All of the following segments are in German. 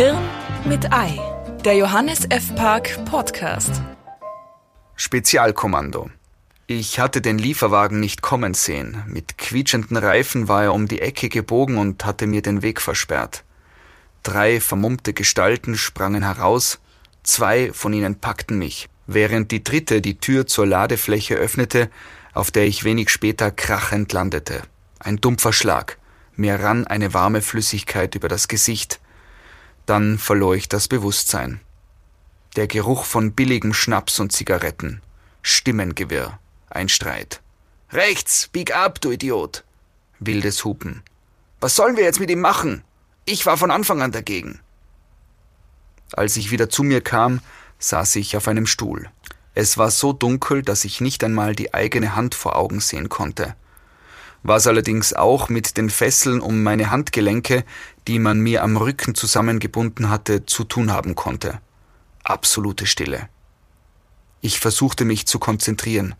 Hirn mit Ei, der Johannes F. Park Podcast. Spezialkommando. Ich hatte den Lieferwagen nicht kommen sehen. Mit quietschenden Reifen war er um die Ecke gebogen und hatte mir den Weg versperrt. Drei vermummte Gestalten sprangen heraus, zwei von ihnen packten mich, während die dritte die Tür zur Ladefläche öffnete, auf der ich wenig später krachend landete. Ein dumpfer Schlag. Mir rann eine warme Flüssigkeit über das Gesicht. Dann verlor ich das Bewusstsein. Der Geruch von billigem Schnaps und Zigaretten. Stimmengewirr. Ein Streit. Rechts, bieg ab, du Idiot. Wildes Hupen. Was sollen wir jetzt mit ihm machen? Ich war von Anfang an dagegen. Als ich wieder zu mir kam, saß ich auf einem Stuhl. Es war so dunkel, dass ich nicht einmal die eigene Hand vor Augen sehen konnte. Was allerdings auch mit den Fesseln um meine Handgelenke, die man mir am Rücken zusammengebunden hatte, zu tun haben konnte. Absolute Stille. Ich versuchte mich zu konzentrieren.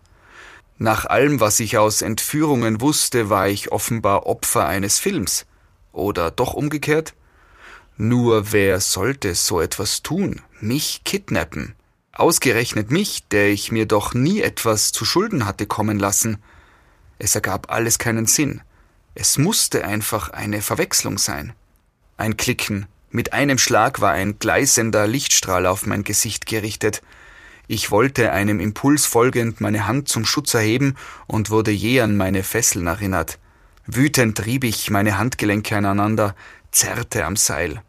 Nach allem, was ich aus Entführungen wusste, war ich offenbar Opfer eines Films. Oder doch umgekehrt? Nur wer sollte so etwas tun? Mich kidnappen? Ausgerechnet mich, der ich mir doch nie etwas zu Schulden hatte kommen lassen. Es ergab alles keinen Sinn. Es musste einfach eine Verwechslung sein. Ein Klicken. Mit einem Schlag war ein gleißender Lichtstrahl auf mein Gesicht gerichtet. Ich wollte einem Impuls folgend meine Hand zum Schutz erheben und wurde jäh an meine Fesseln erinnert. Wütend rieb ich meine Handgelenke aneinander, zerrte am Seil.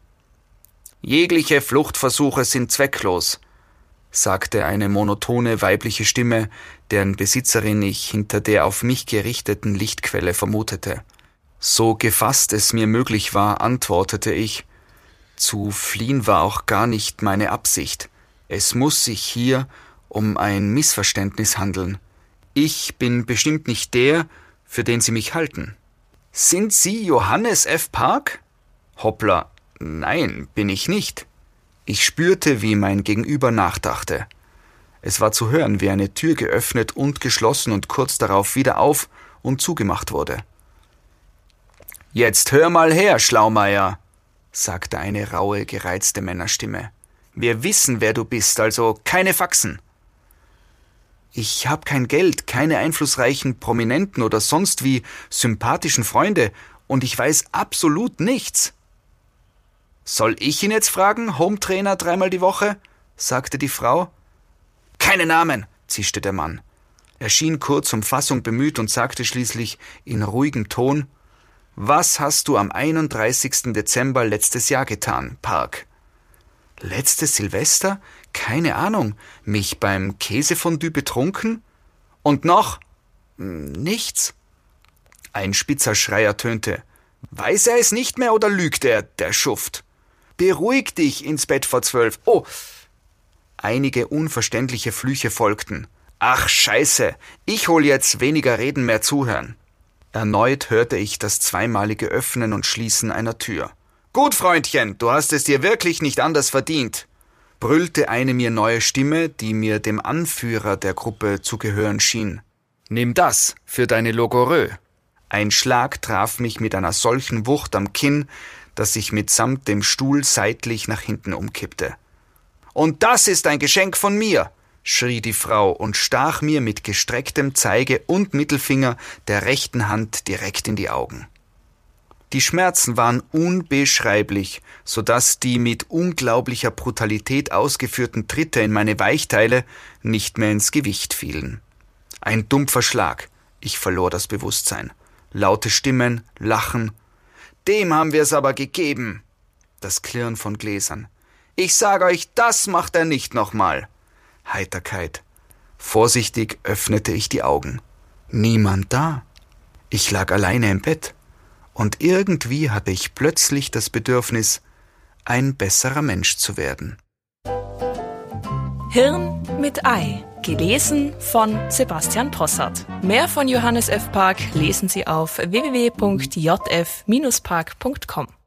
Jegliche Fluchtversuche sind zwecklos, sagte eine monotone weibliche Stimme, deren Besitzerin ich hinter der auf mich gerichteten Lichtquelle vermutete. So gefasst es mir möglich war, antwortete ich, zu fliehen war auch gar nicht meine Absicht. Es muss sich hier um ein Missverständnis handeln. Ich bin bestimmt nicht der, für den Sie mich halten. Sind Sie Johannes F. Park? Hoppla, nein, bin ich nicht. Ich spürte, wie mein Gegenüber nachdachte. Es war zu hören, wie eine Tür geöffnet und geschlossen und kurz darauf wieder auf und zugemacht wurde. Jetzt hör mal her, Schlaumeier, sagte eine raue, gereizte Männerstimme. Wir wissen, wer du bist, also keine Faxen. Ich hab kein Geld, keine einflussreichen Prominenten oder sonst wie sympathischen Freunde, und ich weiß absolut nichts. Soll ich ihn jetzt fragen, Hometrainer dreimal die Woche? sagte die Frau. Keine Namen, zischte der Mann. Er schien kurz um Fassung bemüht und sagte schließlich in ruhigem Ton Was hast du am 31. Dezember letztes Jahr getan, Park? Letztes Silvester? Keine Ahnung. Mich beim Käsefondue betrunken? Und noch? Hm, nichts. Ein spitzer Schrei ertönte. Weiß er es nicht mehr oder lügt er, der Schuft? Beruhig dich ins Bett vor zwölf. Oh! Einige unverständliche Flüche folgten. Ach, scheiße. Ich hol jetzt weniger reden, mehr zuhören. Erneut hörte ich das zweimalige Öffnen und Schließen einer Tür. Gut, Freundchen, du hast es dir wirklich nicht anders verdient, brüllte eine mir neue Stimme, die mir dem Anführer der Gruppe zu gehören schien. Nimm das für deine Logorö. Ein Schlag traf mich mit einer solchen Wucht am Kinn, dass ich mitsamt dem Stuhl seitlich nach hinten umkippte. Und das ist ein Geschenk von mir, schrie die Frau und stach mir mit gestrecktem Zeige und Mittelfinger der rechten Hand direkt in die Augen. Die Schmerzen waren unbeschreiblich, so dass die mit unglaublicher Brutalität ausgeführten Tritte in meine Weichteile nicht mehr ins Gewicht fielen. Ein dumpfer Schlag, ich verlor das Bewusstsein. Laute Stimmen, Lachen. Dem haben wir es aber gegeben. Das Klirren von Gläsern. Ich sage euch, das macht er nicht nochmal. Heiterkeit. Vorsichtig öffnete ich die Augen. Niemand da. Ich lag alleine im Bett und irgendwie hatte ich plötzlich das Bedürfnis, ein besserer Mensch zu werden. Hirn mit Ei. Gelesen von Sebastian Possart. Mehr von Johannes F. Park lesen Sie auf www.jf-park.com.